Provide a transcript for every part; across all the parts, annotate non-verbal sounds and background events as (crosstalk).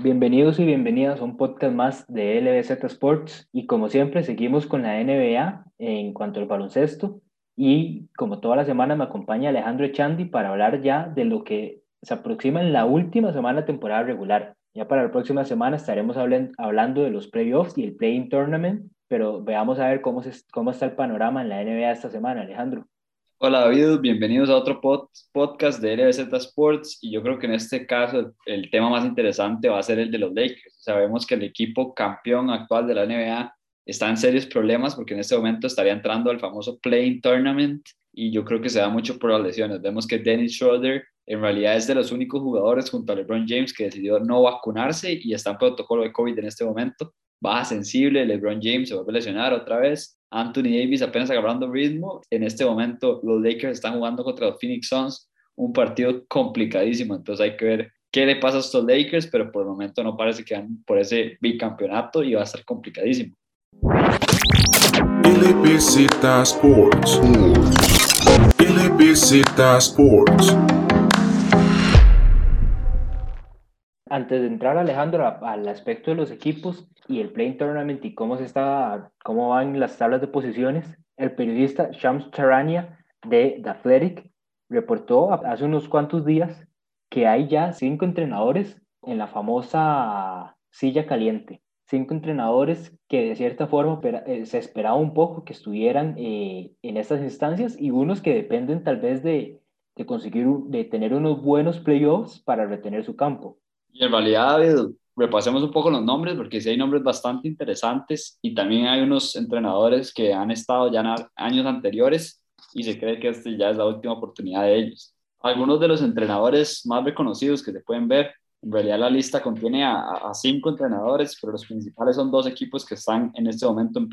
Bienvenidos y bienvenidas a un podcast más de LBZ Sports y como siempre seguimos con la NBA en cuanto al baloncesto y como toda la semana me acompaña Alejandro Echandi para hablar ya de lo que se aproxima en la última semana de temporada regular. Ya para la próxima semana estaremos hablando de los playoffs y el play-in tournament, pero veamos a ver cómo, se, cómo está el panorama en la NBA esta semana, Alejandro. Hola David, bienvenidos a otro podcast de LBZ Sports y yo creo que en este caso el, tema más interesante va a ser el de los Lakers. Sabemos que el equipo campeón actual de la NBA está en serios problemas porque en este momento estaría entrando al famoso Playing Tournament y yo creo que se da mucho por las lesiones. Vemos que Dennis Schroeder en realidad es de los únicos jugadores junto a LeBron James que decidió no vacunarse y está en protocolo de COVID en este momento. Baja sensible, LeBron James se vuelve a lesionar otra vez Anthony Davis apenas agarrando ritmo. En este momento los Lakers están jugando contra los Phoenix Suns, un partido complicadísimo, entonces hay que ver qué le pasa a estos Lakers, pero por el momento no parece que van por ese bicampeonato y va a estar complicadísimo. Sports. Sports. Antes de entrar, Alejandro, al aspecto de los equipos y el Playing Tournament y cómo, se está, cómo van las tablas de posiciones, el periodista Shams Charania de The Athletic reportó hace unos cuantos días que hay ya cinco entrenadores en la famosa silla caliente. Cinco entrenadores que de cierta forma eh, se esperaba un poco que estuvieran eh, en estas instancias y unos que dependen tal vez de, de conseguir, de tener unos buenos playoffs para retener su campo. Y en realidad, repasemos un poco los nombres, porque sí hay nombres bastante interesantes y también hay unos entrenadores que han estado ya en años anteriores y se cree que este ya es la última oportunidad de ellos. Algunos de los entrenadores más reconocidos que se pueden ver, en realidad la lista contiene a, cinco entrenadores, pero los principales son dos equipos que están en este momento en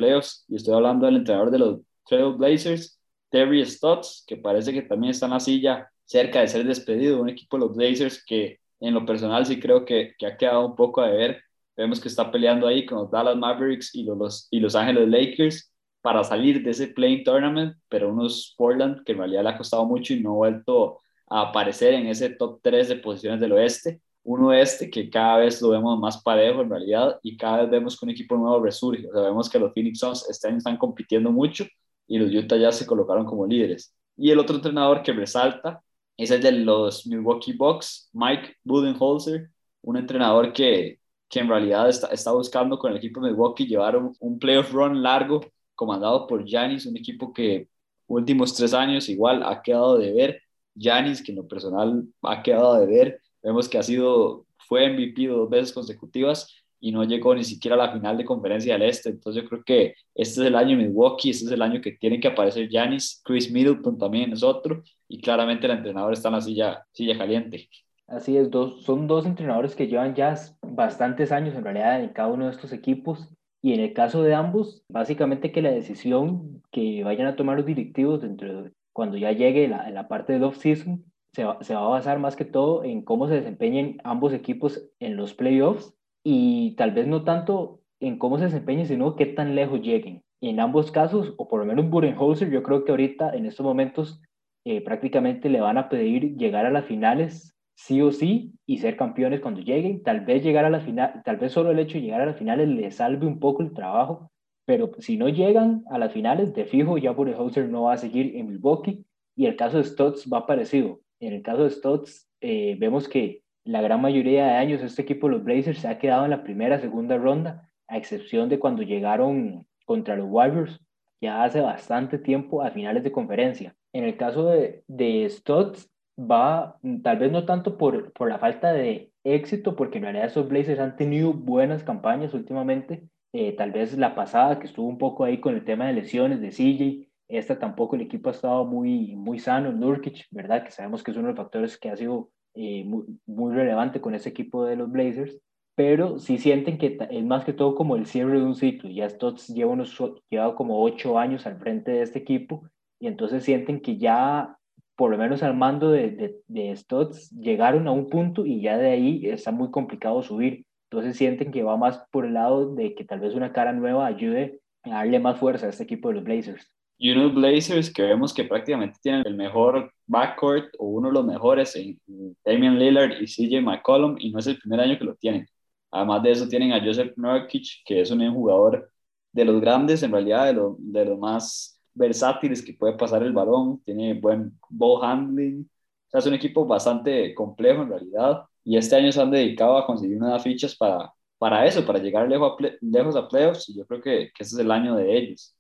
y estoy hablando del entrenador de los Trail Blazers, Terry Stotts, que parece que también está en la silla cerca de ser despedido, un equipo de los Blazers que en lo personal sí creo que, que ha quedado un poco a ver. Vemos que está peleando ahí con los Dallas Mavericks y los, y los Ángeles Lakers para salir de ese playing tournament, pero unos Portland que en realidad le ha costado mucho y no ha vuelto a aparecer en ese top 3 de posiciones del oeste. Un oeste que cada vez lo vemos más parejo en realidad y cada vez vemos que un equipo nuevo resurge. O sea, vemos que los Phoenix Suns este año están compitiendo mucho y los Utah ya se colocaron como líderes. Y el otro entrenador que resalta es el de los Milwaukee Bucks, Mike Budenholzer, un entrenador que, que en realidad está, está, buscando con el equipo de Milwaukee llevar un, un playoff run largo comandado por Giannis, un equipo que últimos tres años igual ha quedado de ver. Giannis, que en lo personal ha quedado de ver, vemos que ha sido, fue MVP dos veces consecutivas y no llegó ni siquiera a la final de conferencia del Este. Entonces yo creo que este es el año de Milwaukee, este es el año que tiene que aparecer Giannis, Chris Middleton también es otro, y claramente el entrenador está en la silla, silla caliente. Así es, dos, son dos entrenadores que llevan ya bastantes años en realidad en cada uno de estos equipos. Y en el caso de ambos, básicamente que la decisión que vayan a tomar los directivos dentro cuando ya llegue la, la parte del off-season se va, se va a basar más que todo en cómo se desempeñen ambos equipos en los playoffs y tal vez no tanto en cómo se desempeñen, sino qué tan lejos lleguen. en ambos casos, o por lo menos Burenholzer, yo creo que ahorita en estos momentos eh, prácticamente le van a pedir llegar a las finales sí o sí y ser campeones cuando lleguen. Tal vez llegar a la final, tal vez solo el hecho de llegar a las finales le salve un poco el trabajo, pero si no llegan a las finales, de fijo ya Burenholzer no va a seguir en Milwaukee y el caso de Stotts va parecido. En el caso de Stotts, eh, vemos que la gran mayoría de años este equipo, los Blazers, se ha quedado en la primera, segunda ronda, a excepción de cuando llegaron contra los Warriors ya hace bastante tiempo a finales de conferencia. En el caso de, de Stotts, va tal vez no tanto por, por la falta de éxito, porque en realidad esos Blazers han tenido buenas campañas últimamente. Eh, tal vez la pasada, que estuvo un poco ahí con el tema de lesiones de CJ, esta tampoco el equipo ha estado muy, muy sano, Nurkic, ¿verdad? Que sabemos que es uno de los factores que ha sido eh, muy, relevante con ese equipo de los Blazers, pero sí sienten que es más que todo como el cierre de un ciclo. Ya Stotts lleva, unos, lleva como ocho años al frente de este equipo y entonces sienten que ya, por lo menos al mando de, de, de Stotts, llegaron a un punto y ya de ahí está muy complicado subir. Entonces sienten que va más por el lado de que tal vez una cara nueva ayude a darle más fuerza a este equipo de los Blazers y unos Blazers que vemos que prácticamente tienen el mejor backcourt o uno de los mejores en Damian Lillard y CJ McCollum y no es el primer año que lo tienen. Además de eso, tienen a Joseph Nurkic, que es un jugador de los grandes, en realidad, de, lo, de los más versátiles que puede pasar el balón, tiene buen ball handling. O sea, es un equipo bastante complejo en realidad. Y este año se han dedicado a conseguir unas fichas para, para eso, para llegar lejos a, lejos a playoffs. Y yo creo que, que este es el año de ellos.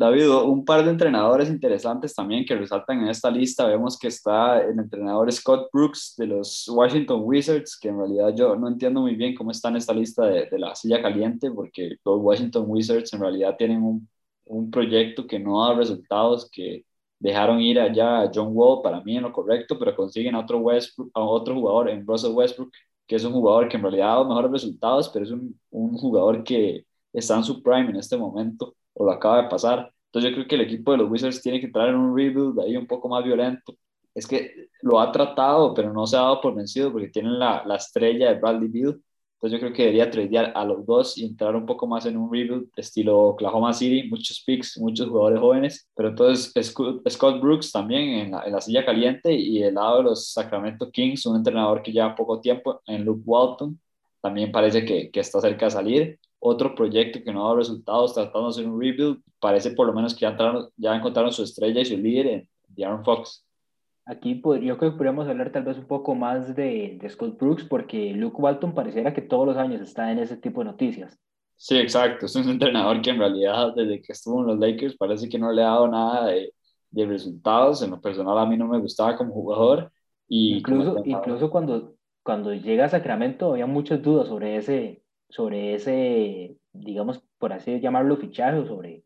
David, un par de entrenadores interesantes también que resaltan en esta lista. Vemos que está el entrenador Scott Brooks de los Washington Wizards, que en realidad yo no entiendo muy bien cómo está en esta lista de, de la silla caliente, porque los Washington Wizards en realidad tienen un, un, proyecto que no da resultados, que dejaron ir allá a John Wall, para mí en lo correcto, pero consiguen a otro, Westbrook, a otro jugador en Russell Westbrook, que es un jugador que en realidad ha dado mejores resultados, pero es un, un jugador que está en su prime en este momento o lo acaba de pasar. Entonces yo creo que el equipo de los Wizards tiene que entrar en un rebuild ahí un poco más violento. Es que lo ha tratado, pero no se ha dado por vencido porque tienen la, la estrella de Bradley Beal. Entonces yo creo que debería tradear a los dos y entrar un poco más en un rebuild estilo Oklahoma City, muchos picks, muchos jugadores jóvenes. Pero entonces Scott Brooks también en la, en la silla caliente y el lado de los Sacramento Kings, un entrenador que lleva poco tiempo en Luke Walton, también parece que, que está cerca de salir otro proyecto que no ha dado resultados, tratando de hacer un rebuild, parece por lo menos que ya, entraron, ya encontraron su estrella y su líder en Darren Fox. Aquí yo creo que podríamos hablar tal vez un poco más de, de, Scott Brooks, porque Luke Walton pareciera que todos los años está en ese tipo de noticias. Sí, exacto. Es un entrenador que en realidad desde que estuvo en los Lakers parece que no le ha dado nada de, de resultados. En lo personal a mí no me gustaba como jugador. Y incluso, incluso cuando, cuando llega a Sacramento había muchas dudas sobre ese, sobre ese, digamos, por así llamarlo, fichaje, sobre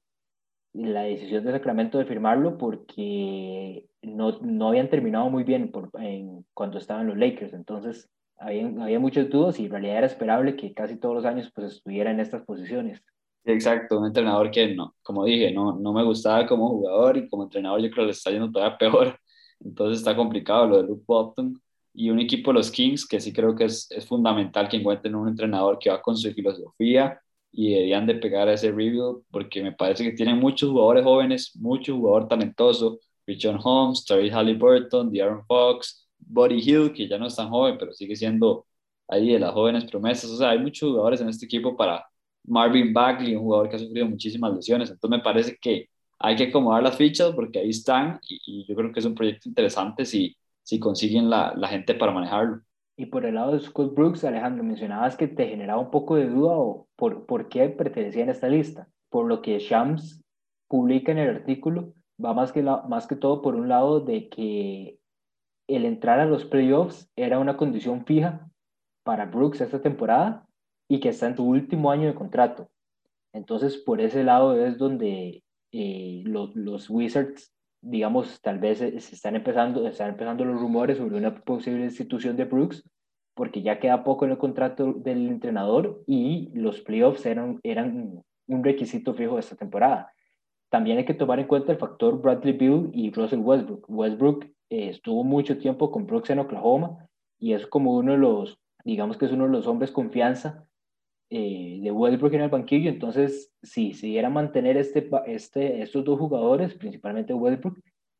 la decisión de Sacramento de firmarlo porque no, no habían terminado muy bien por, en, cuando estaban los Lakers. Entonces, había, había muchos dudas y en realidad era esperable que casi todos los años pues, estuviera en estas posiciones. Exacto, un entrenador que, no, como dije, no, no me gustaba como jugador y como entrenador yo creo que le está yendo todavía peor. Entonces está complicado lo de Luke Bottom y un equipo de los Kings que sí creo que es, es fundamental que encuentren un entrenador que va con su filosofía y deberían de pegar a ese review porque me parece que tienen muchos jugadores jóvenes, mucho jugador talentoso, Richard Holmes, Terry Halliburton, De'Aaron Fox, Buddy Hill, que ya no es tan joven, pero sigue siendo ahí de las jóvenes promesas. O sea, hay muchos jugadores en este equipo para Marvin Bagley, un jugador que ha sufrido muchísimas lesiones. Entonces me parece que hay que acomodar las fichas porque ahí están y, y yo creo que es un proyecto interesante si, si consiguen la, la, gente para manejarlo. Y por el lado de Scott Brooks, Alejandro, mencionabas que te generaba un poco de duda o por, por qué pertenecía en esta lista. Por lo que Shams publica en el artículo, va más que, más que todo por un lado de que el entrar a los playoffs era una condición fija para Brooks esta temporada y que está en su último año de contrato. Entonces, por ese lado es donde eh, los, los Wizards digamos, tal vez se están empezando, están empezando los rumores sobre una posible institución de Brooks, porque ya queda poco en el contrato del entrenador y los playoffs eran, eran un requisito fijo de esta temporada. También hay que tomar en cuenta el factor Bradley Beal y Russell Westbrook. Westbrook eh, estuvo mucho tiempo con Brooks en Oklahoma y es como uno de los, digamos que es uno de los hombres confianza eh, de Westbrook en el banquillo, entonces si se diera mantener este, este, estos dos jugadores, principalmente Westbrook,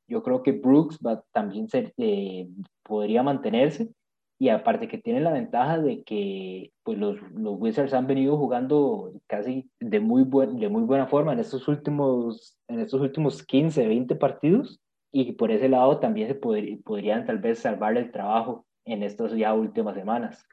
yo creo que Brooks va, también ser, eh, podría mantenerse y aparte que tiene la ventaja de que pues los, los Wizards han venido jugando casi de muy, buen, de muy buena forma en estos últimos, en estos últimos 15, 20 partidos y por ese lado también se podrían tal vez salvar el trabajo en estas ya últimas semanas.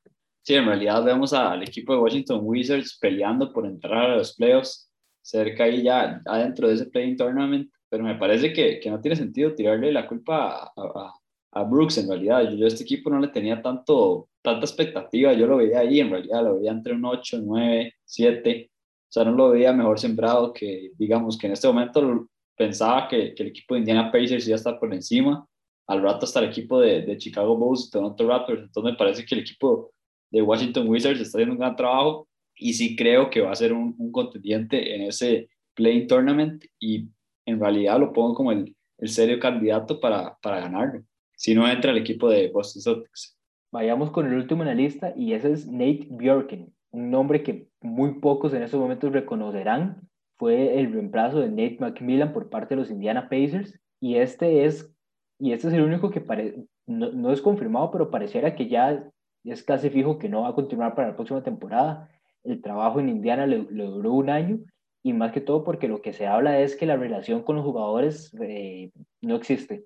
Sí, en realidad vemos al equipo de Washington Wizards peleando por entrar a los playoffs, cerca ahí ya adentro de ese playing tournament, pero me parece que, que no tiene sentido tirarle la culpa a, a, Brooks en realidad. Yo, a este equipo no le tenía tanto, tanta expectativa, yo lo veía ahí, en realidad lo veía entre un 8, 9, 7, o sea, no lo veía mejor sembrado que, digamos, que en este momento pensaba que, que el equipo de Indiana Pacers iba a estar por encima, al rato hasta el equipo de, de Chicago Bulls y Toronto Raptors, entonces me parece que el equipo de Washington Wizards está haciendo un gran trabajo y sí creo que va a ser un, un contendiente en ese playing tournament y en realidad lo pongo como el, el serio candidato para, para ganarlo, si no entra el equipo de Boston Celtics. Vayamos con el último en la lista y ese es Nate Bjorken, un nombre que muy pocos en estos momentos reconocerán. Fue el reemplazo de Nate McMillan por parte de los Indiana Pacers y este es, y este es el único que no, no es confirmado, pero pareciera que ya es casi fijo que no va a continuar para la próxima temporada. El trabajo en Indiana le, duró un año y más que todo porque lo que se habla es que la relación con los jugadores eh, no existe.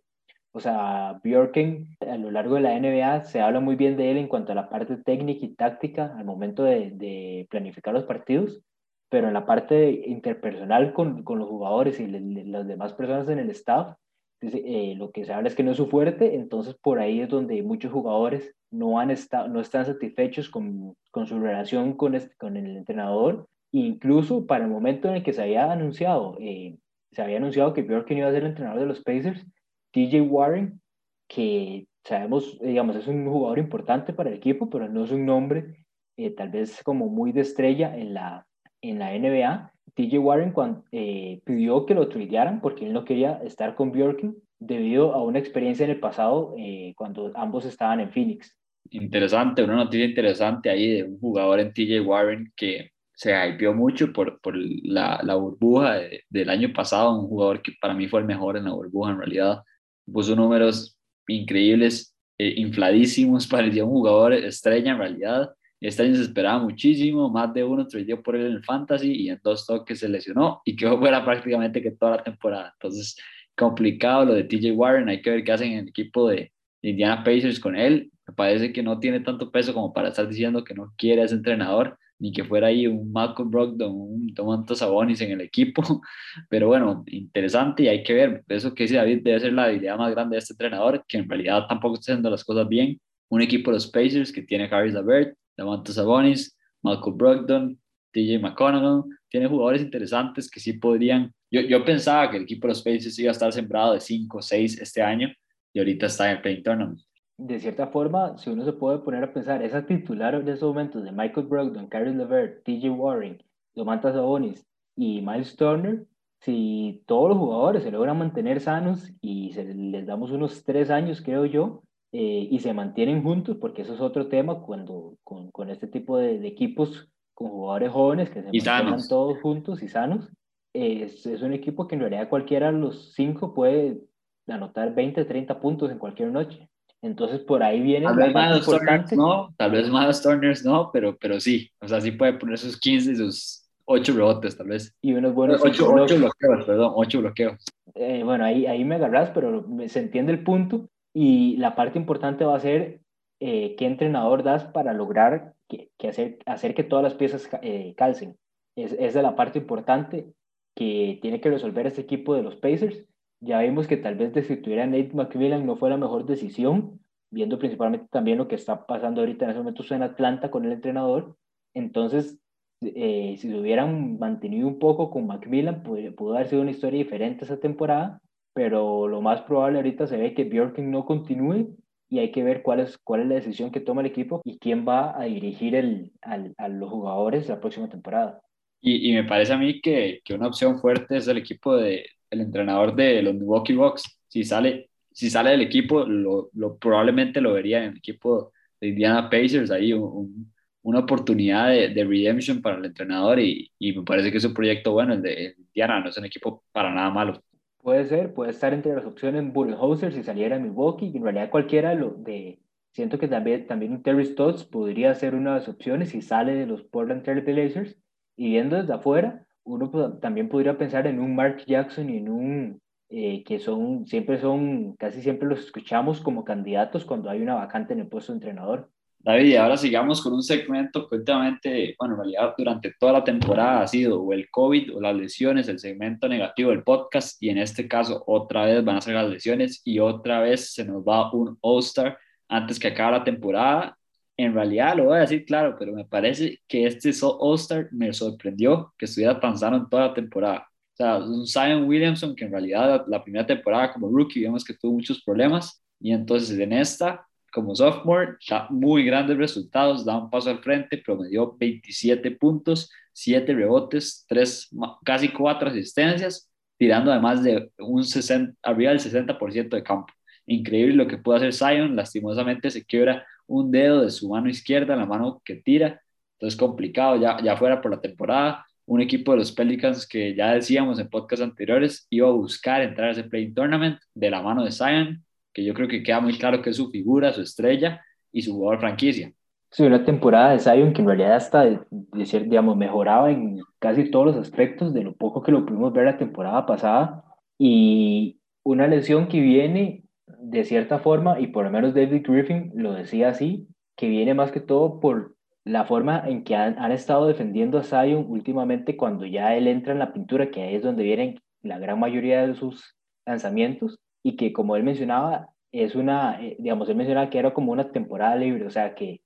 O sea, Bjorken a lo largo de la NBA se habla muy bien de él en cuanto a la parte técnica y táctica al momento de, de planificar los partidos, pero en la parte interpersonal con, con los jugadores y las demás personas en el staff, eh, lo que se habla es que no es su fuerte, entonces por ahí es donde muchos jugadores no, han estado, no están satisfechos con, con su relación con, este, con el entrenador. Incluso para el momento en el que se había anunciado, eh, se había anunciado que Bjorken iba a ser el entrenador de los Pacers, TJ Warren, que sabemos, digamos, es un jugador importante para el equipo, pero no es un nombre eh, tal vez como muy de estrella en la, en la NBA. TJ Warren eh, pidió que lo tradearan porque él no quería estar con Bjorken debido a una experiencia en el pasado eh, cuando ambos estaban en Phoenix. Interesante, una noticia interesante ahí de un jugador en TJ Warren que se hypeó mucho por, por la, la burbuja del año pasado, un jugador que para mí fue el mejor en la burbuja en realidad, puso números increíbles, eh, infladísimos, (laughs) parecía un jugador estrella en realidad, este año se esperaba muchísimo, más de uno tradeó por él en el fantasy y en dos toques se lesionó y quedó (laughs) fuera prácticamente que toda la temporada. Entonces, complicado lo de TJ Warren, hay que ver qué hacen en el equipo de Indiana Pacers con él. Me parece que no tiene tanto peso como para estar diciendo que no quiere a ese entrenador, ni que fuera ahí un Malcolm Brogdon, un Tomanto Sabonis en el equipo. (laughs) Pero bueno, interesante y hay que ver. Eso que dice David debe ser la habilidad más grande de este entrenador, que en realidad tampoco está haciendo las cosas bien. Un equipo de los Pacers que tiene Harris Lavert, Davanto Sabonis, Malcolm Brogdon, TJ McConnell, tiene jugadores interesantes que sí podrían. Yo, yo pensaba que el equipo de los Pacers iba a estar sembrado de 5 o 6 este año y ahorita está en el Play Tournament. De cierta forma, si uno se puede poner a pensar, esa titular en esos momentos de Michael Brogdon, Caris LeVert, TJ Warren, Domantas Sabonis y Miles Turner, si todos los jugadores se logran mantener sanos y se les damos unos tres años, creo yo, eh, y se mantienen juntos, porque eso es otro tema cuando con, con este tipo de, de, equipos con jugadores jóvenes que se mantengan todos juntos y sanos. es, es, un equipo que en realidad cualquiera de los cinco puede anotar 20, 30 puntos en cualquier noche. Entonces por ahí viene tal vez más Turners, no, tal vez más Turners no, pero, pero sí, o sea, sí puede poner sus 15 y sus 8 rebotes tal vez. Y unos buenos 8, 8 bloqueos, perdón, 8 bloqueos. Eh, bueno, ahí, ahí me agarras, pero se entiende el punto y la parte importante va a ser eh, qué entrenador das para lograr que, hacer, hacer, que todas las piezas eh, calcen. Es, esa es la parte importante que tiene que resolver este equipo de los Pacers. Ya vimos que tal vez destituir a Nate McMillan no fue la mejor decisión, viendo principalmente también lo que está pasando ahorita en ese momento en Atlanta con el entrenador. Entonces, eh, si se hubieran mantenido un poco con Macmillan, pudo, pudo haber sido una historia diferente esa temporada pero lo más probable ahorita se ve que Bjorken no continúe y hay que ver cuál es, cuál es la decisión que toma el equipo y quién va a dirigir el, a los jugadores la próxima temporada. Y, y, me parece a mí que, que, una opción fuerte es el equipo de el entrenador de los Milwaukee Bucks. Si sale, si sale del equipo, lo, lo probablemente lo vería en el equipo de Indiana Pacers, ahí un, una oportunidad de, de, redemption para el entrenador y, y, me parece que es un proyecto bueno, el de Indiana, no es un equipo para nada malo. Puede ser, puede estar entre las opciones Budenholzer si saliera Milwaukee, y en realidad cualquiera lo de, siento que también, también Terry Stotts podría ser una de las opciones si sale de los Portland Trail Blazers, y viendo desde afuera, uno también podría pensar en un Mark Jackson y en un, eh, que son, siempre son, casi siempre los escuchamos como candidatos cuando hay una vacante en el puesto de entrenador. David, ahora sigamos con un segmento que últimamente, bueno, en realidad durante toda la temporada ha sido o el COVID o las lesiones, el segmento negativo del podcast, y en este caso otra vez van a ser las lesiones y otra vez se nos va un All-Star antes que acabe la temporada. En realidad, lo voy a decir claro, pero me parece que este All-Star me sorprendió que estuviera tan sano en toda la temporada. O sea, un Zion Williamson que en realidad la, la primera temporada como rookie vemos que tuvo muchos problemas y entonces en esta como sophomore, da muy grandes resultados, da un paso al frente, promedió 27 puntos, 7 rebotes, 3, casi 4 asistencias, tirando además de un 60, arriba del 60% de campo. Increíble lo que pudo hacer Zion, lastimosamente se quiebra un dedo de su mano izquierda, la mano que tira, entonces complicado ya, ya fuera por la temporada. Un equipo de los Pelicans que ya decíamos en podcast anteriores iba a buscar entrar a ese play tournament de la mano de Zion, que yo creo que queda muy claro que es su figura, su estrella y su jugador franquicia. Sí, una temporada de Zion que en realidad hasta, de, digamos, mejoraba en casi todos los aspectos de lo poco que lo pudimos ver la temporada pasada y una lesión que viene de cierta forma, y por lo menos David Griffin lo decía así, que viene más que todo por la forma en que han, han estado defendiendo a Zion últimamente cuando ya él entra en la pintura, que ahí es donde vienen la gran mayoría de sus lanzamientos, y que como él mencionaba, es una, eh, digamos, él mencionaba que era como una temporada libre, o sea que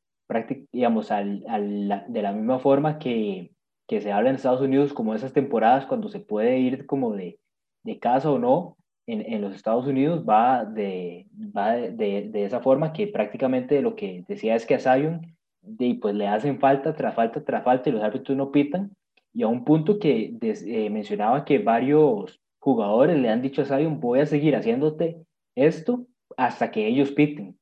digamos, al, al, de la misma forma que, que se habla en Estados Unidos, como esas temporadas cuando se puede ir como de, de casa o no, en, en, los Estados Unidos va, de, va de, de, esa forma que prácticamente lo que decía es que a Zion de, pues le hacen falta tras falta tras falta y los árbitros no pitan. Y a un punto que eh, mencionaba que varios jugadores le han dicho a Zion, voy a seguir haciéndote esto hasta que ellos piten.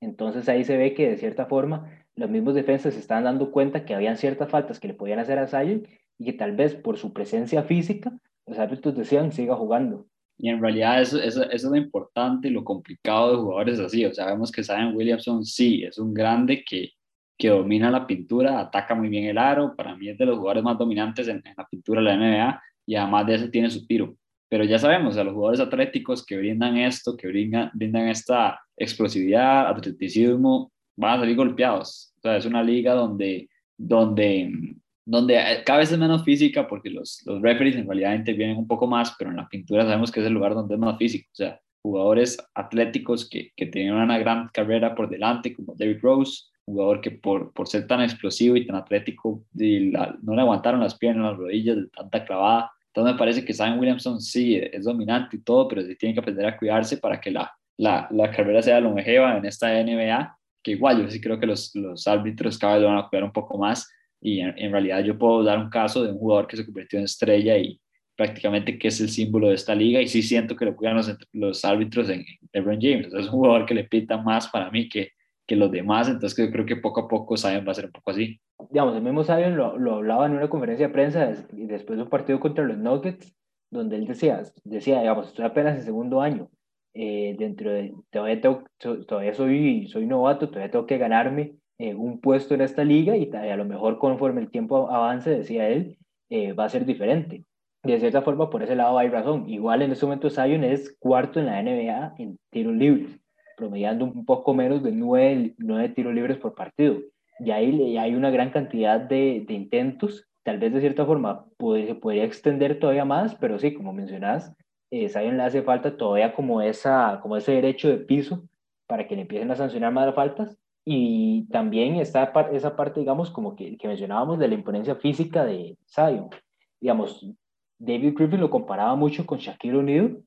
Entonces ahí se ve que de cierta forma los mismos defensas se estaban dando cuenta que habían ciertas faltas que le podían hacer a Zion y que tal vez por su presencia física los árbitros decían siga jugando. Y en realidad eso, es lo importante y lo complicado de jugadores así. O sea, vemos que Zion Williamson sí, es un grande que, que domina la pintura, ataca muy bien el aro. Para mí es de los jugadores más dominantes en, en la pintura de la NBA y además de eso tiene su tiro. Pero ya sabemos, sea, los jugadores atléticos que brindan esto, que brindan, brindan esta explosividad, atleticismo, van a salir golpeados. O sea, es una liga donde, donde, donde cada vez es menos física porque los, los referees en realidad intervienen un poco más, pero en la pintura sabemos que es el lugar donde es más físico. O sea, jugadores atléticos que, que tenían una gran carrera por delante, como David Rose, jugador que por, por ser tan explosivo y tan atlético y no le aguantaron las piernas, las rodillas de tanta clavada. Entonces me parece que Sam Williamson sí es dominante y todo, pero sí tiene que aprender a cuidarse para que la, la, la carrera sea longeva en esta NBA que igual yo sí creo que los, los árbitros cada vez lo van a cuidar un poco más. Y en, realidad yo puedo dar un caso de un jugador que se convirtió en estrella y prácticamente que es el símbolo de esta liga y sí siento que lo cuidan los, los árbitros en, LeBron James, es un jugador que le pita más para mí que, que los demás, entonces yo creo que poco a poco Zion va a ser un poco así. Digamos, el mismo Zion lo, lo hablaba en una conferencia de prensa después de un partido contra los Nuggets, donde él decía, decía, digamos, estoy apenas en segundo año, eh, dentro de, todavía, todavía soy, soy novato, todavía tengo que ganarme eh, un puesto en esta liga y, a lo mejor conforme el tiempo avance, decía él, eh, va a ser diferente. De cierta forma, por ese lado hay razón. Igual en este momento Zion es cuarto en la NBA en tiros libres, promediando un poco menos de nueve, nueve tiros libres por partido. Y ahí hay una gran cantidad de, de intentos tal vez de cierta forma puede, se podría extender todavía más, pero sí, como mencionas, eh, Zion le hace falta todavía como, esa, como ese derecho de piso para que le empiecen a sancionar más las faltas. Y también está esa parte, digamos, como que, que mencionábamos de la imponencia física de Zion. Digamos, David Griffin lo comparaba mucho con Shaquille O'Neal,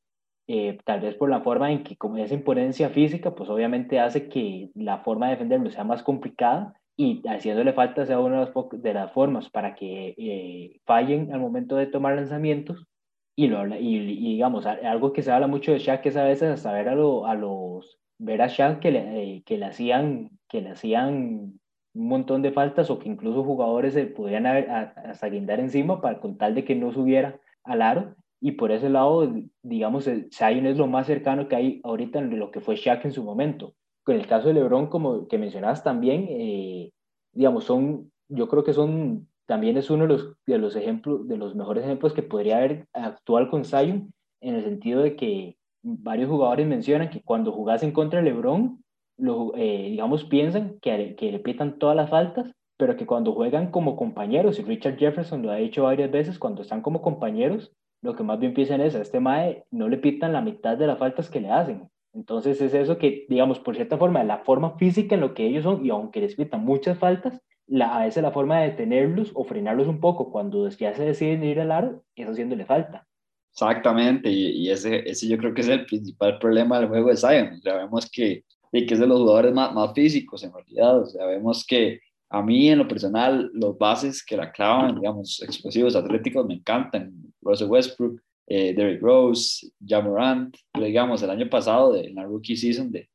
eh, tal vez por la forma en que como esa imponencia física, pues obviamente hace que la forma de defenderlo sea más complicada y haciéndole falta sea una de las, de las formas para que eh, fallen al momento de tomar lanzamientos y, lo, y, y, digamos, algo que se habla mucho de Shaq es a veces hasta ver a, a los, ver a Shaq que le, eh, que le hacían, que le hacían un montón de faltas o que incluso jugadores se podían hasta guindar encima para con tal de que no subiera al aro. Y por ese lado, digamos, Zion es lo más cercano que hay ahorita en lo que fue Shaq en su momento. Con el caso de LeBron, como que mencionabas también, eh, digamos, son, yo creo que son también es uno de los, de los ejemplos, de los mejores ejemplos que podría haber actual con Zion, en el sentido de que varios jugadores mencionan que cuando jugasen contra LeBron, lo, eh, digamos, piensan que, que le pitan todas las faltas, pero que cuando juegan como compañeros, y Richard Jefferson lo ha dicho varias veces, cuando están como compañeros, lo que más bien piensan es, a este Mae no le pitan la mitad de las faltas que le hacen. Entonces es eso que, digamos, por cierta forma, la forma física en lo que ellos son, y aunque les pitan muchas faltas, la, a veces la forma de detenerlos o frenarlos un poco cuando ya se deciden ir al aro es haciéndole falta. Exactamente, y, ese, ese yo creo que es el principal problema del juego de Zion. Ya vemos que, que es de los jugadores más, más físicos en realidad. O que a mí en lo personal los bases que la clavan, digamos, explosivos, atléticos, me encantan. Russell Westbrook, eh, Derrick Rose, Jamorant, digamos, el año pasado, en la rookie season de,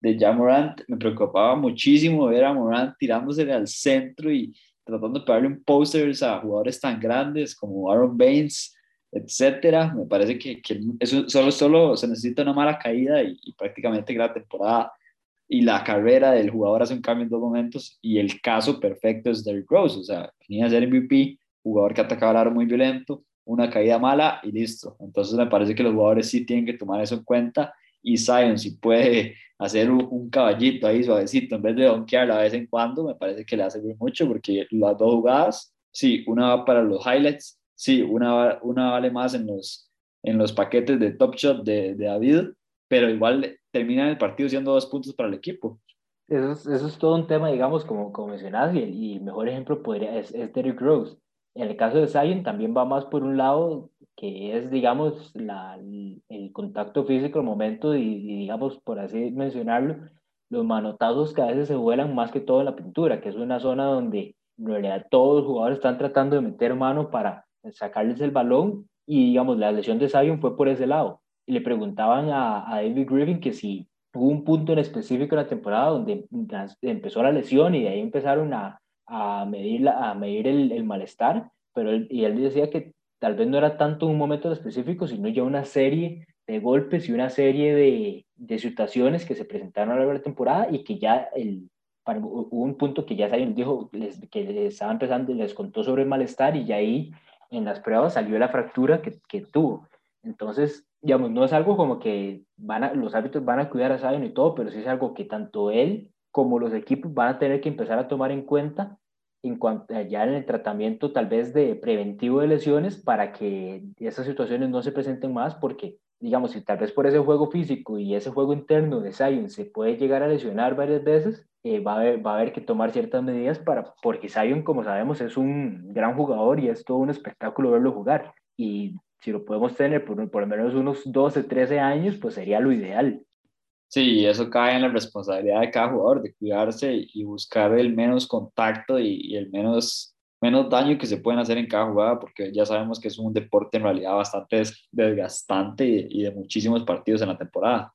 de ya Morant, me preocupaba muchísimo ver a Morant tirándose al centro y tratando de pegarle un posters a jugadores tan grandes como Aaron Baines, etcétera. Me parece que, solo, solo se necesita una mala caída y, prácticamente que la temporada y la carrera del jugador hace un cambio en dos momentos y el caso perfecto es Derrick Rose, o sea, venía a ser MVP, jugador que atacaba el aro muy violento, una caída mala y listo. Entonces me parece que los jugadores sí tienen que tomar eso en cuenta y Zion si puede (laughs) hacer un, caballito ahí suavecito en vez de donkear de vez en cuando, me parece que le hace bien mucho porque las dos jugadas, sí, una va para los highlights, sí, una, una vale más en los, en los paquetes de Top Shot de, de David, pero igual termina el partido siendo dos puntos para el equipo. Eso es, eso es todo un tema, digamos, como, como mencionas, y el, mejor ejemplo podría, es, es Derrick Rose. En el caso de Zion también va más por un lado que es, digamos, la, el contacto físico, el momento y, digamos, por así mencionarlo, los manotazos que a veces se vuelan más que todo en la pintura, que es una zona donde en realidad todos los jugadores están tratando de meter mano para sacarles el balón y, digamos, la lesión de Zion fue por ese lado. Y le preguntaban a, a, David Griffin que si hubo un punto en específico en la temporada donde empezó la lesión y de ahí empezaron a, a medir, a medir el, el malestar, pero él, y él decía que tal vez no era tanto un momento específico, sino ya una serie de golpes y una serie de, de situaciones que se presentaron a lo largo de la temporada y que ya el, hubo un punto que ya Zion dijo les, que les estaba empezando, les contó sobre el malestar y ya ahí en las pruebas salió la fractura que, que tuvo. Entonces, digamos, no es algo como que van a, los árbitros van a cuidar a Zion y todo, pero sí es algo que tanto él como los equipos van a tener que empezar a tomar en cuenta en cuanto ya en el tratamiento tal vez de preventivo de lesiones para que esas situaciones no se presenten más porque digamos si tal vez por ese juego físico y ese juego interno de Zion se puede llegar a lesionar varias veces eh, va, a haber, va a haber que tomar ciertas medidas para porque Zion como sabemos es un gran jugador y es todo un espectáculo verlo jugar y si lo podemos tener por, por lo menos unos 12, 13 años, pues sería lo ideal. Sí, eso cae en la responsabilidad de cada jugador, de cuidarse y buscar el menos contacto y, el menos, menos daño que se pueden hacer en cada jugada, porque ya sabemos que es un deporte en realidad bastante desgastante y, y de muchísimos partidos en la temporada.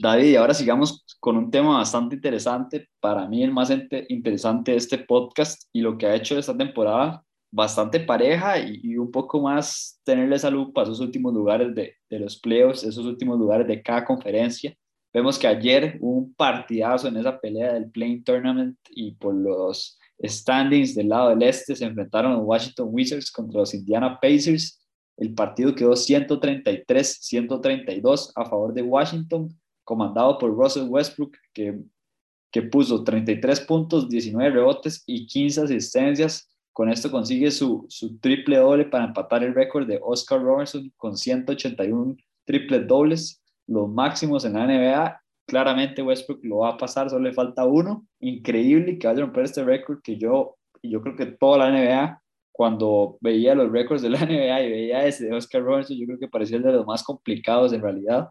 David, ahora sigamos con un tema bastante interesante, para mí el más interesante de este podcast y lo que ha hecho esta temporada bastante pareja y, un poco más tenerle esa lupa a esos últimos lugares de, de, los playoffs, esos últimos lugares de cada conferencia. Vemos que ayer hubo un partidazo en esa pelea del Playing Tournament y por los standings del lado del este se enfrentaron los Washington Wizards contra los Indiana Pacers. El partido quedó 133-132 a favor de Washington, comandado por Russell Westbrook, que, que puso 33 puntos, 19 rebotes y 15 asistencias con esto consigue su, triple doble para empatar el récord de Oscar Robertson con 181 triples dobles, los máximos en la NBA. Claramente Westbrook lo va a pasar, solo le falta uno. Increíble que vaya a romper este récord que yo, yo creo que toda la NBA, cuando veía los récords de la (laughs) NBA y veía ese de Oscar Robertson, yo creo que parecía el de los más complicados en realidad.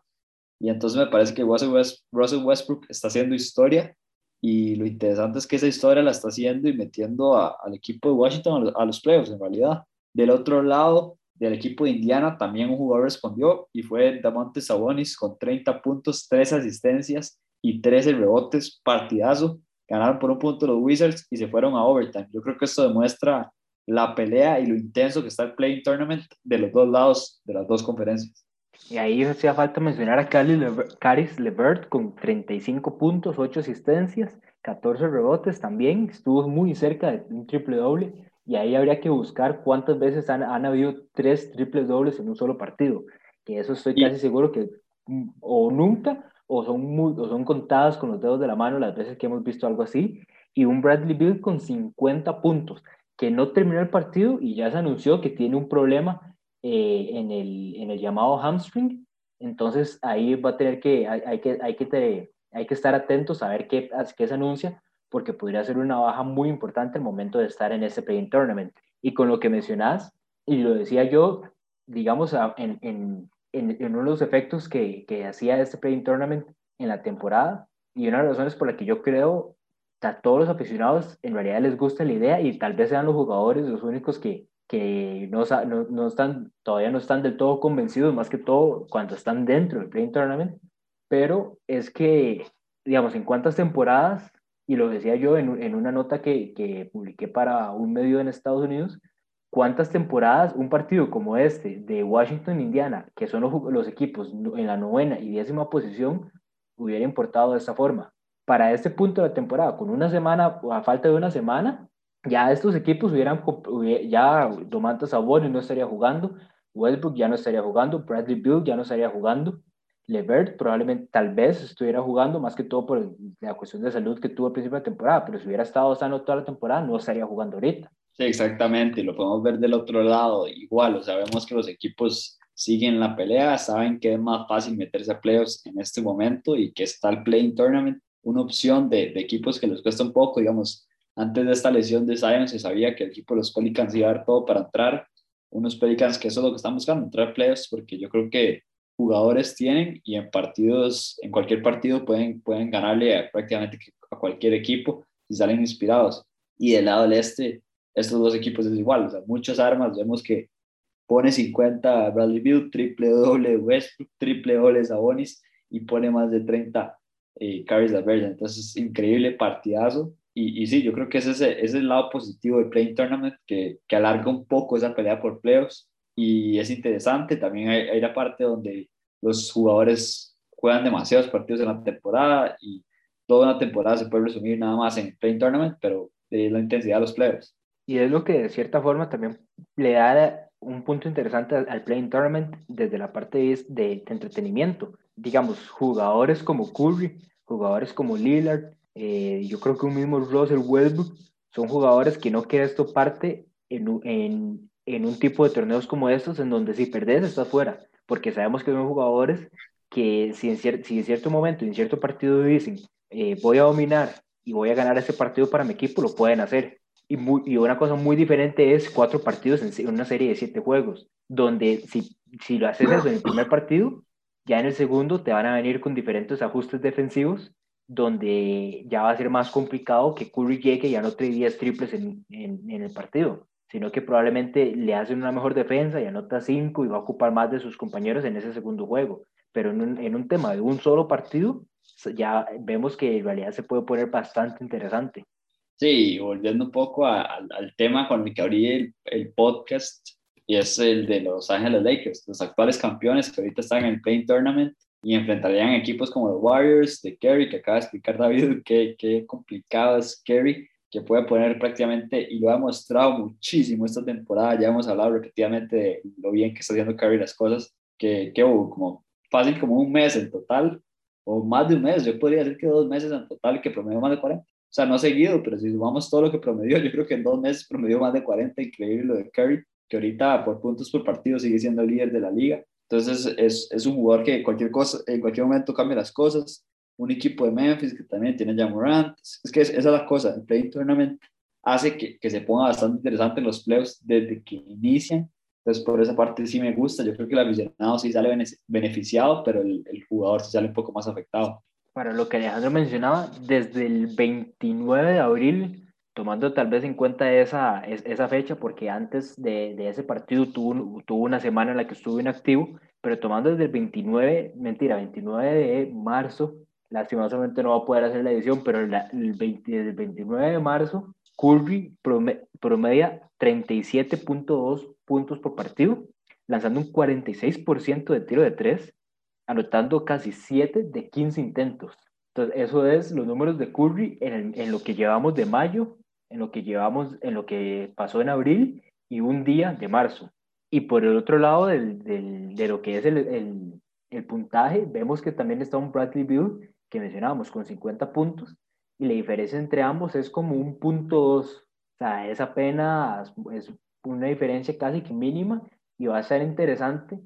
Y entonces me parece que Russell Westbrook está haciendo historia y lo interesante es que esa historia la está haciendo y metiendo al equipo de Washington a los, playoffs en realidad. Del otro lado, del equipo de Indiana, también un jugador respondió y fue Damonte Sabonis con 30 puntos, 3 asistencias y 13 rebotes, partidazo. Ganaron por un punto los Wizards y se fueron a overtime. Yo creo que esto demuestra la pelea y lo intenso que está el playing tournament de los dos lados de las dos conferencias. Y ahí hacía falta mencionar a Caris Levert con 35 puntos, 8 asistencias, 14 rebotes también. Estuvo muy cerca de un triple doble. Y ahí habría que buscar cuántas veces han, han habido tres triples dobles en un solo partido. Que eso estoy casi seguro que mm, o nunca o son, muy, o son contadas con los dedos de la mano las veces que hemos visto algo así. Y un Bradley Bill con 50 puntos, que no terminó el partido y ya se anunció que tiene un problema eh, en, el, en el llamado hamstring. Entonces ahí va a tener que, hay, hay que, hay que, hay que estar atentos a ver qué, qué se anuncia, porque podría ser una baja muy importante el momento de estar en ese play tournament. Y con lo que mencionás, y lo decía yo, digamos, en, en, en, uno de los efectos que, que hacía este play tournament en la temporada, y una de las razones por la que yo creo a todos los aficionados en realidad les gusta la idea y tal vez sean los jugadores los únicos que, que no, no, están, todavía no están del todo convencidos, más que todo cuando están dentro del Play Tournament, pero es que, digamos, en cuántas temporadas, y lo decía yo en, en una nota que, que publiqué para un medio en Estados Unidos, ¿cuántas temporadas un partido como este de Washington, Indiana, que son los, los equipos en la novena y décima posición, hubiera importado de esta forma? Para este punto de la temporada, con una semana, a falta de una semana, ya estos equipos hubieran, ya Domantas Sabonis no estaría jugando, Westbrook ya no estaría jugando, Bradley Bill ya no estaría jugando, Levert probablemente tal vez estuviera jugando más que todo por la cuestión de salud que tuvo al principio de temporada, pero si hubiera estado sano toda la temporada no estaría jugando ahorita. Sí, exactamente, lo podemos ver del otro lado, igual, o sabemos que los equipos siguen la pelea, saben que es más fácil meterse a playoffs en este momento y que está el playing tournament, una opción de, de equipos que les cuesta un poco, digamos, antes de esta lesión de Zion se sabía que el equipo de los Pelicans iba a dar todo para entrar, unos Pelicans que eso es lo que están buscando, entrar a playoffs, porque yo creo que jugadores tienen y en partidos, en cualquier partido pueden, pueden ganarle prácticamente a cualquier equipo si salen inspirados. Y del lado del este, estos dos equipos es igual, o sea, muchas armas, vemos que pone 50 Bradley Bill, triple doble Westbrook, triple doble Sabonis y pone más de 30 eh, carries a verde. Entonces, increíble partidazo. Y, y, sí, yo creo que ese es, ese es el lado positivo del Playing Tournament, que, que alarga un poco esa pelea por playoffs y es interesante. También hay, la parte donde los jugadores juegan demasiados partidos en la temporada y toda una temporada se puede resumir nada más en el Playing Tournament, pero de la intensidad de los players. Y es lo que de cierta forma también le da un punto interesante al, Playing Tournament desde la parte de, de, entretenimiento. Digamos, jugadores como Curry, jugadores como Lillard, eh, yo creo que un mismo Russell Westbrook, son jugadores que no queda esto parte en, en, en un tipo de torneos como estos, en donde si perdés estás fuera, porque sabemos que son jugadores que si en, si en cierto momento, en cierto partido dicen, eh, voy a dominar y voy a ganar ese partido para mi equipo, lo pueden hacer. Y, muy, y una cosa muy diferente es cuatro partidos en una serie de siete juegos, donde si, si lo haces en el primer partido, ya en el segundo te van a venir con diferentes ajustes defensivos, donde ya va a ser más complicado que Curry llegue y anote 10 triples en, en, el partido sino que probablemente le hacen una mejor defensa y anota cinco y va a ocupar más de sus compañeros en ese segundo juego. Pero en un, en un tema de un solo partido, ya vemos que en realidad se puede poner bastante interesante. Sí, volviendo un poco al tema con el que abrí el, el, podcast, y es el de Los Ángeles Lakers, los actuales campeones que ahorita están en el Playing Tournament y enfrentarían equipos como los Warriors, de Kerry, que acaba de explicar David, (laughs) qué, qué complicado es Kerry, que puede poner prácticamente, y lo ha mostrado muchísimo esta temporada, ya hemos hablado repetidamente de lo bien que está haciendo Curry las cosas, que, que hubo como fácil como un mes en total, o más de un mes, yo podría decir que dos meses en total, que promedió más de 40. O sea, no seguido, pero si sumamos todo lo que promedió, (laughs) yo creo que en dos meses promedió más de 40, increíble lo de Curry, que ahorita por puntos por partido sigue siendo el líder de la liga. Entonces es, es un jugador que cualquier cosa, en cualquier momento cambia las cosas, un equipo de Memphis que también tiene ya Morant. Es que esa es la cosa, el Play Tournament hace que, que, se ponga bastante interesante los playoffs desde que inician. Entonces, por esa parte sí me gusta. Yo creo que el aficionado sí sale beneficiado, pero el, el jugador sí sale un poco más afectado. Para lo que Alejandro mencionaba, desde el 29 de abril, tomando tal vez en cuenta esa, esa fecha, porque antes de, de ese partido tuvo, tuvo una semana en la que estuvo inactivo, pero tomando desde el 29, mentira, 29 de marzo lastimosamente no va a poder hacer la edición, pero el, 20, el 29 de marzo, Curry promedia 37.2 puntos por partido, lanzando un 46% de tiro de 3, anotando casi 7 de 15 intentos. Entonces, eso es los números de Curry en, en, lo que llevamos de mayo, en lo que llevamos, en lo que pasó en abril y un día de marzo. Y por el otro lado del, del, de lo que es el, el, el puntaje, vemos que también está un Bradley Bill que mencionábamos con 50 puntos y la diferencia entre ambos es como un punto dos. O sea, es apenas es una diferencia casi que mínima y va a ser interesante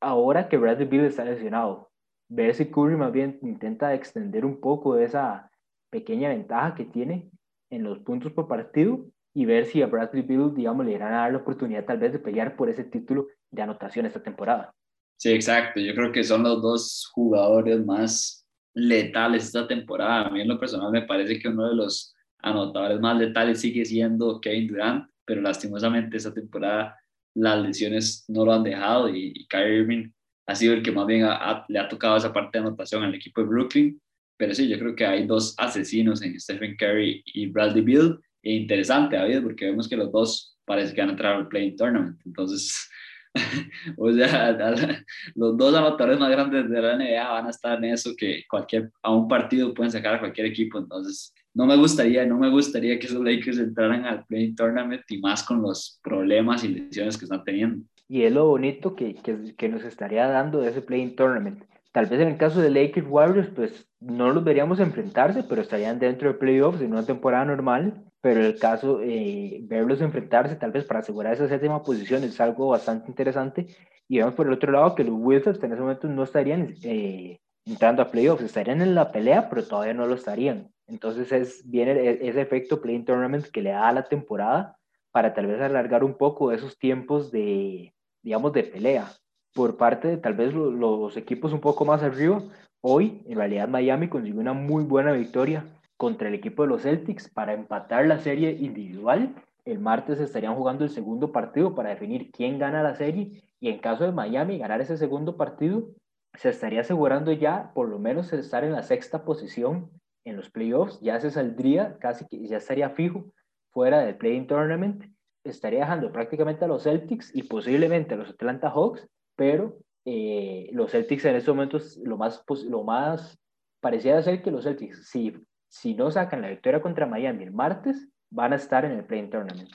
ahora que Bradley Bill está lesionado. Ver si Curry más bien intenta extender un poco esa pequeña ventaja que tiene en los puntos por partido y ver si a Bradley Bill, digamos, le irán a dar la oportunidad tal vez de pelear por ese título de anotación esta temporada. Sí, exacto. Yo creo que son los dos jugadores más letales esta temporada. A mí en lo personal me parece que uno de los anotadores más letales sigue siendo Kevin Durant, pero lastimosamente esta temporada las lesiones no lo han dejado y, Kyrie Irving ha sido el que más bien le ha tocado esa parte de anotación al equipo de Brooklyn. Pero sí, yo creo que hay dos asesinos en Stephen Curry y Bradley Beal. E interesante, David, porque vemos que los dos parece que van a entrar al Playing Tournament. Entonces, (laughs) o sea, (laughs) los dos anotadores más grandes de la NBA van a estar en eso, que cualquier, a un partido pueden sacar a cualquier equipo. Entonces, no me gustaría, no me gustaría que esos Lakers entraran al Playing Tournament y más con los problemas y lesiones que están teniendo. Y es lo bonito que, que, que nos estaría dando ese Playing Tournament. Tal vez en el caso de Lakers Warriors, pues no los veríamos enfrentarse, pero estarían dentro de playoffs en una temporada normal. Pero el caso, eh, verlos enfrentarse tal vez para asegurar esa séptima posición es algo bastante interesante. Y vemos por el otro lado que los Wizards en ese momento no estarían eh, entrando a playoffs, estarían en la pelea, pero todavía no lo estarían. Entonces es, viene e, ese efecto Playing Tournament que le da a la temporada para tal vez alargar un poco esos tiempos de, digamos, de pelea por parte de tal vez los, equipos un poco más arriba. Hoy, en realidad, Miami consiguió una muy buena victoria contra el equipo de los Celtics para empatar la serie individual. El martes estarían jugando el segundo partido para definir quién gana la serie y en caso de Miami ganar ese segundo partido, se estaría asegurando ya por lo menos estar en la sexta posición en los playoffs. Ya se saldría, casi que ya estaría fijo fuera del playing tournament. Estaría dejando prácticamente a los Celtics y posiblemente a los Atlanta Hawks pero eh, los Celtics en estos momentos lo más, lo más parecía ser que los Celtics, si, si no sacan la victoria contra Miami el martes, van a estar en el play tournament.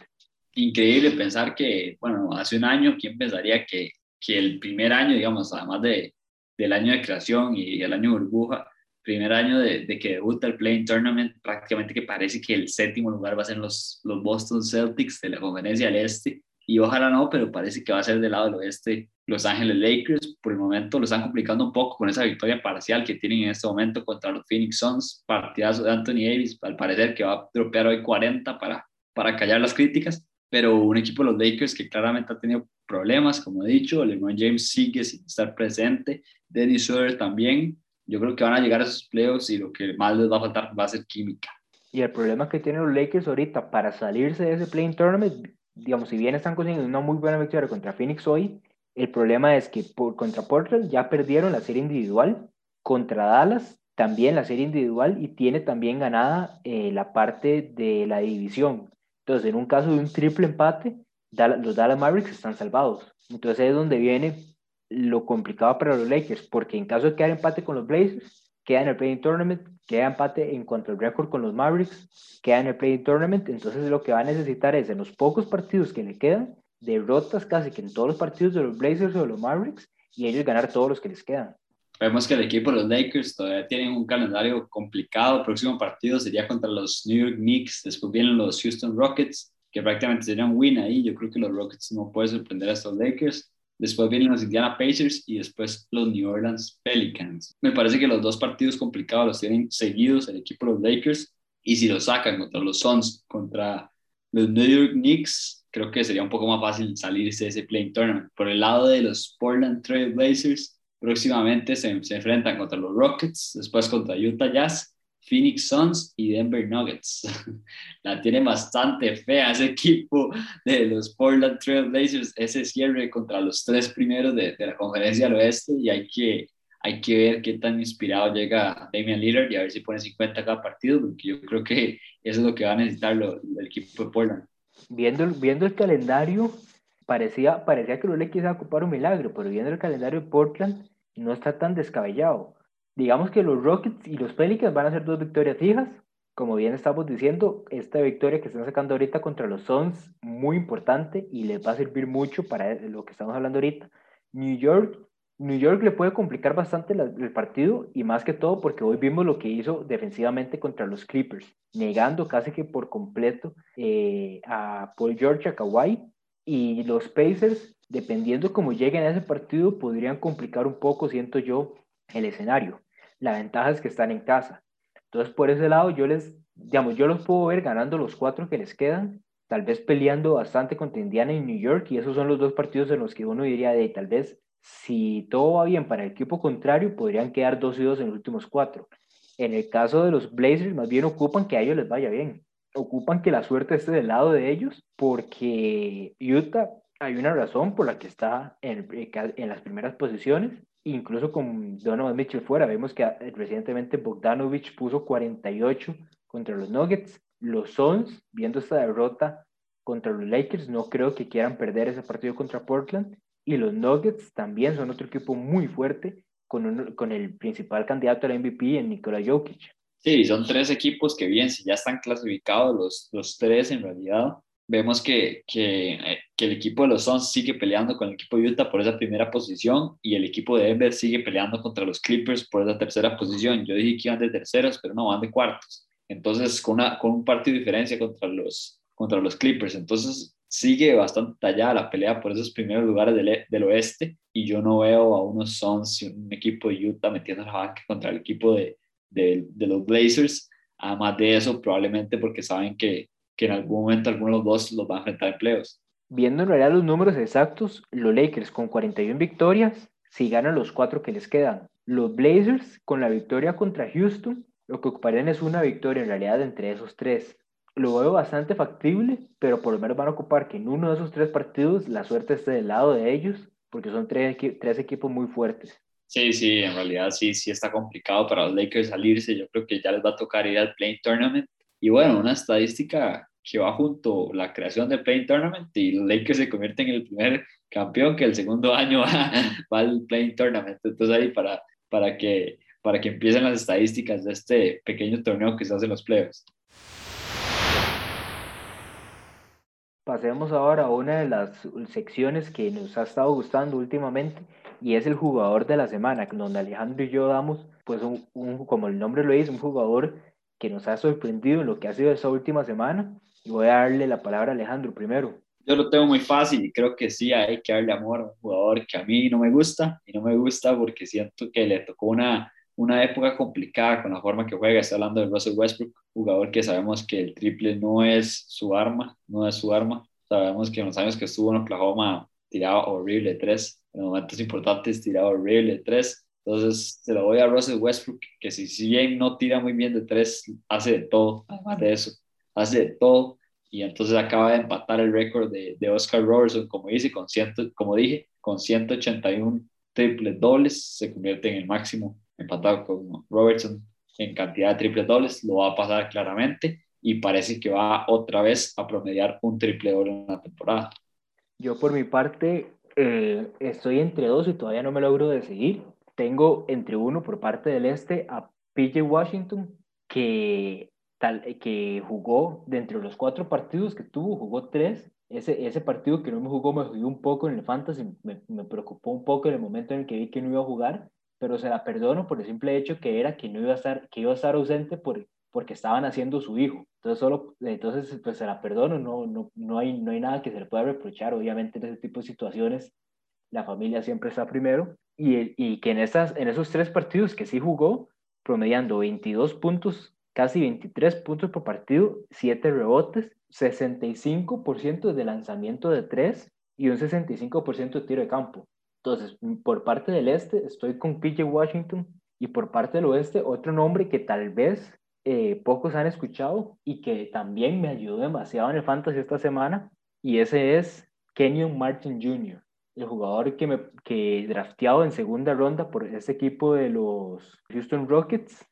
Increíble pensar que, bueno, hace un año, ¿quién pensaría que, que el primer año, digamos, además de, del año de creación y el año burbuja, primer año de, de que debuta el Playing Tournament, prácticamente que parece que el séptimo lugar va a ser los, los Boston Celtics de la conferencia del Este, y ojalá no, pero parece que va a ser del lado del oeste los Ángeles Lakers. Por el momento lo están complicando un poco con esa victoria parcial que tienen en este momento contra los Phoenix Suns, partidazo de Anthony Davis, al parecer que va a dropear hoy 40 para, para callar las críticas, pero un equipo de los Lakers que claramente ha tenido problemas, como he dicho, LeBron James sigue sin estar presente, Dennis Schroeder también, yo creo que van a llegar a esos playoffs y lo que más les va a faltar va a ser química. Y el problema que tienen los Lakers ahorita para salirse de ese playing tournament digamos, si bien están consiguiendo una muy buena victoria contra Phoenix hoy, el problema es que por, contra Portland ya perdieron la serie individual, contra Dallas también la serie individual y tiene también ganada eh, la parte de la división. Entonces, en un caso de un triple empate, los Dallas Mavericks están salvados. Entonces es donde viene lo complicado para los Lakers, porque en caso de quedar empate con los Blazers, queda en el Playing Tournament, queda empate en cuanto al récord con los Mavericks, queda en el Playing Tournament, entonces lo que va a necesitar es en los pocos partidos que le quedan, derrotas casi que en todos los partidos de los Blazers o de los Mavericks y ellos ganar todos los que les quedan. Vemos que el equipo de los Lakers todavía tienen un calendario complicado. El próximo partido sería contra los New York Knicks, después vienen los Houston Rockets, que prácticamente serían win ahí. Yo creo que los Rockets no pueden sorprender a estos Lakers. Después vienen los Indiana Pacers y después los New Orleans Pelicans. Me parece que los dos partidos complicados los tienen seguidos el equipo de los Lakers. Y si los sacan contra los Suns, contra los New York Knicks, creo que sería un poco más fácil salirse de ese playing tournament. Por el lado de los Portland Trail Blazers, próximamente se, se enfrentan contra los Rockets, después contra Utah Jazz Phoenix Suns y Denver Nuggets. (laughs) La tiene bastante fea ese equipo de los Portland Trail Blazers, ese cierre contra los tres primeros de, la conferencia del oeste y hay que, hay que ver qué tan inspirado llega Damian Lillard y a ver si pone 50 cada partido, porque yo creo que eso es lo que va a necesitar el equipo de Portland. Viendo, viendo el calendario, parecía, parecía que Lakers iba a ocupar un milagro, pero viendo el calendario de Portland, no está tan descabellado digamos que los Rockets y los Pelicans van a ser dos victorias fijas. Como bien estamos diciendo, esta victoria que están sacando ahorita contra los Suns, muy importante y les va a servir mucho para lo que estamos hablando ahorita. New York, New York le puede complicar bastante el partido y más que todo porque hoy vimos lo que hizo defensivamente contra los Clippers, negando casi que por completo eh, a Paul George, a Kawhi y los Pacers, dependiendo cómo lleguen a ese partido, podrían complicar un poco, siento yo, el escenario. La ventaja es que están en casa. Entonces, por ese lado, yo les, digamos, yo los puedo ver ganando los cuatro que les quedan, tal vez peleando bastante contra Indiana y New York, y esos son los dos partidos en los que uno diría de tal vez, si todo va bien para el equipo contrario, podrían quedar dos y dos en los últimos cuatro. En el caso de los Blazers, más bien ocupan que a ellos les vaya bien. Ocupan que la suerte esté del lado de ellos, porque Utah hay una razón por la que está en, en las primeras posiciones incluso con Donovan Mitchell fuera, vemos que eh, recientemente Bogdanovich puso 48 contra los Nuggets. Los Suns, viendo esta derrota contra los Lakers. No creo que quieran perder ese partido contra Portland. Y los Nuggets también son otro equipo muy fuerte con, con el principal candidato al MVP en Nikola Jokic. Sí, son tres equipos que bien, si ya están clasificados los, los tres en realidad, vemos que, que, eh, que, el equipo de los Suns sigue peleando con el equipo de Utah por esa primera posición y el equipo de Denver sigue peleando contra los Clippers por esa tercera posición. Yo dije que iban de terceros, pero no, van de cuartos. Entonces, con, una, con un partido de diferencia contra los, contra los Clippers. Entonces, sigue bastante tallada la pelea por esos primeros lugares del, e, del oeste y yo no veo a unos Suns y un equipo de Utah metiendo la banca contra el equipo de, de, de los Blazers. Además de eso, probablemente porque saben que, que en algún momento alguno de los dos los va a enfrentar en playoffs. Viendo en realidad los números exactos, los Lakers con 41 victorias, si ganan los cuatro que les quedan. Los Blazers con la victoria contra Houston, lo que ocuparían es una victoria en realidad entre esos tres. Lo veo bastante factible, pero por lo menos van a ocupar que en uno de esos tres partidos la suerte esté del lado de ellos, porque son tres, tres equipos muy fuertes. Sí, sí, en realidad sí, sí está complicado para los Lakers salirse. Yo creo que ya les va a tocar ir al Playing Tournament. Y bueno, una estadística que va junto la creación del Playing Tournament y Lakers se convierten en el primer campeón que el segundo (laughs) año va, al Playing Tournament. Entonces ahí para, para, que, para que empiecen las estadísticas de este pequeño torneo que se hace en los playoffs. Pasemos ahora a una de las secciones que nos ha estado gustando últimamente y es el jugador de la semana, donde Alejandro y yo damos, pues, un, como el nombre lo dice, un jugador que nos ha sorprendido en lo que ha sido esa última semana. Y voy a darle la palabra a Alejandro primero. Yo lo tengo muy fácil y creo que sí, hay que darle amor a un jugador que a mí no me gusta y no me gusta porque siento que le tocó una, una época complicada con la forma que juega. Estoy hablando de Russell Westbrook, jugador que sabemos que el triple no es su arma, no es su arma. Sabemos que en los años que estuvo en Oklahoma tiraba horrible tres, en momentos importantes tiraba horrible tres. Entonces se lo voy a Russell Westbrook, que si, si bien no tira muy bien de tres, hace de todo, además de eso, hace de todo. Y entonces acaba de empatar el récord de, de Oscar Robertson, como, dice, con ciento, como dije, con 181 triple dobles, se convierte en el máximo empatado con Robertson en cantidad de triple dobles, lo va a pasar claramente y parece que va otra vez a promediar un triple doble en la temporada. Yo por mi parte eh, estoy entre dos y todavía no me logro decidir. Tengo entre uno por parte del este a PJ Washington, que, tal, que jugó de los cuatro partidos que tuvo, jugó tres. Ese, ese partido que no me jugó me jugó un poco en el fantasy, me, me preocupó un poco en el momento en el que vi que no iba a jugar, pero se la perdono por el simple hecho que era que no iba a estar, que iba a estar ausente por, porque estaban haciendo su hijo. Entonces, solo, entonces pues se la perdono, no, no, no, hay, no hay nada que se le pueda reprochar. Obviamente en ese tipo de situaciones la familia siempre está primero y, y que en, esas, en esos tres partidos que sí jugó, promediando 22 puntos, casi 23 puntos por partido, 7 rebotes, 65% de lanzamiento de 3 y un 65% de tiro de campo. Entonces, por parte del este estoy con PJ Washington y por parte del oeste otro nombre que tal vez eh, pocos han escuchado y que también me ayudó demasiado en el fantasy esta semana y ese es Kenyon Martin Jr., el jugador que, me, que drafteado en segunda ronda por ese equipo de los Houston Rockets.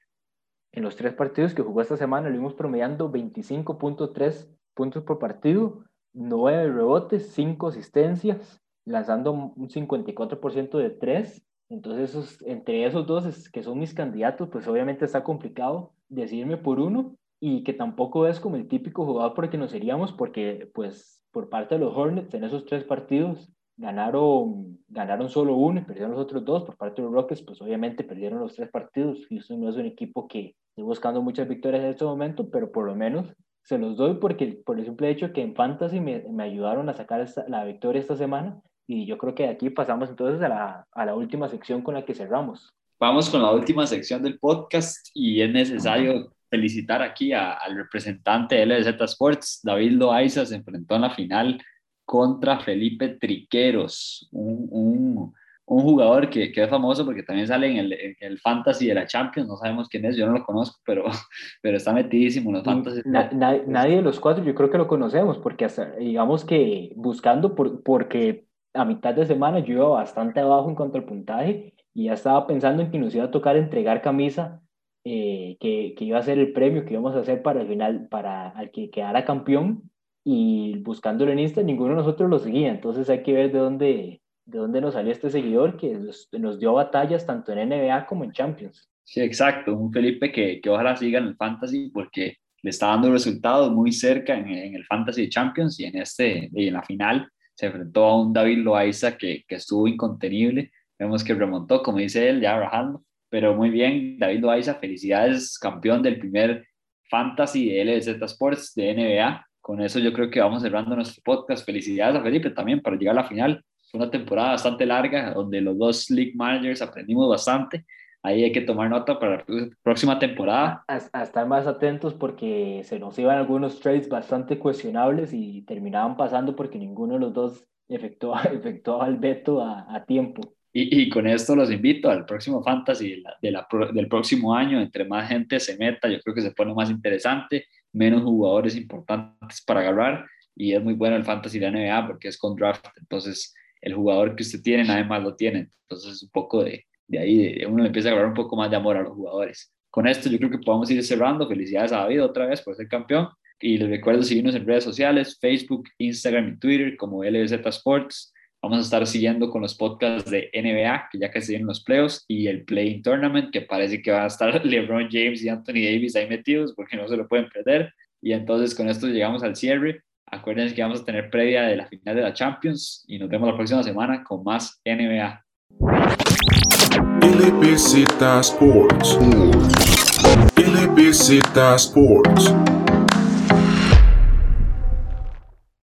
En los tres partidos que jugó esta semana lo vimos promediando 25.3 puntos por partido, 9 rebotes, 5 asistencias, lanzando un 54% de 3. Entonces, esos, entre esos dos que son mis candidatos, pues obviamente está complicado decidirme por uno y que tampoco es como el típico jugador por el que nos iríamos, porque pues por parte de los Hornets en esos tres partidos ganaron, ganaron solo uno y perdieron los otros dos. Por parte de los Rockets, pues obviamente perdieron los tres partidos. Houston no es un equipo que esté buscando muchas victorias en este momento, pero por lo menos se los doy porque por el simple hecho que en Fantasy me, me ayudaron a sacar la victoria esta semana y yo creo que de aquí pasamos entonces a la, a la última sección con la que cerramos. Vamos con la última sección del podcast y es necesario felicitar aquí al representante de LZ Sports, David Loaiza, se enfrentó en la final contra Felipe Triqueros, un, un, un jugador que, que, es famoso porque también sale en el, en el, Fantasy de la Champions, no sabemos quién es, yo no lo conozco, pero, (laughs) pero está metidísimo en los Fantasy. Na, na, nadie de los cuatro yo creo que lo conocemos, porque hasta, digamos que buscando, por, porque a mitad de semana yo iba bastante abajo en cuanto al puntaje y ya estaba pensando en que nos iba a tocar entregar camisa, eh, que, que, iba a ser el premio que íbamos a hacer para el final, para el que quedara campeón. y buscándolo en Insta, ninguno de nosotros lo seguía, entonces hay que ver de dónde, de dónde nos salió este seguidor que nos, dio batallas tanto en NBA como en Champions. Sí, exacto, un Felipe que, que ojalá siga en el Fantasy porque le está dando resultados muy cerca en, en el Fantasy Champions y en, este, y en la final se enfrentó a un David Loaiza que, que estuvo incontenible, vemos que remontó, como dice él, ya bajando, pero muy bien, David Loaiza, felicidades, campeón del primer Fantasy de LZ Sports de NBA. Con eso yo creo que vamos cerrando nuestro podcast. Felicidades a Felipe también para llegar a la final. Fue una temporada bastante larga donde los dos league managers aprendimos bastante. Ahí hay que tomar nota para la próxima temporada. A, estar más atentos porque se nos iban algunos trades bastante cuestionables y terminaban pasando porque ninguno de los dos (laughs) efectuaba, efectuaba el veto a, a tiempo. Y, con esto los invito al próximo Fantasy de la, del próximo año. Entre más gente se meta, yo creo que se pone más interesante, menos jugadores importantes para agarrar. Y es muy bueno el Fantasy de la NBA porque es con draft. Entonces, el jugador que usted tiene, nadie más lo tiene. Entonces, un poco de, de ahí, uno le empieza a agarrar un poco más de amor a los jugadores. Con esto, yo creo que podemos ir cerrando. Felicidades a David otra vez por ser campeón. Y les recuerdo seguirnos en redes sociales: Facebook, Instagram y Twitter como LBZ Sports. Vamos a estar siguiendo con los podcasts de NBA, que ya casi vienen los playoffs, y el Playing Tournament, que parece que va a estar (laughs) LeBron James y Anthony Davis ahí metidos, porque no se lo pueden perder. Y entonces con esto llegamos al cierre. Acuérdense que vamos a tener previa de la final de la Champions y nos vemos la próxima semana con más NBA.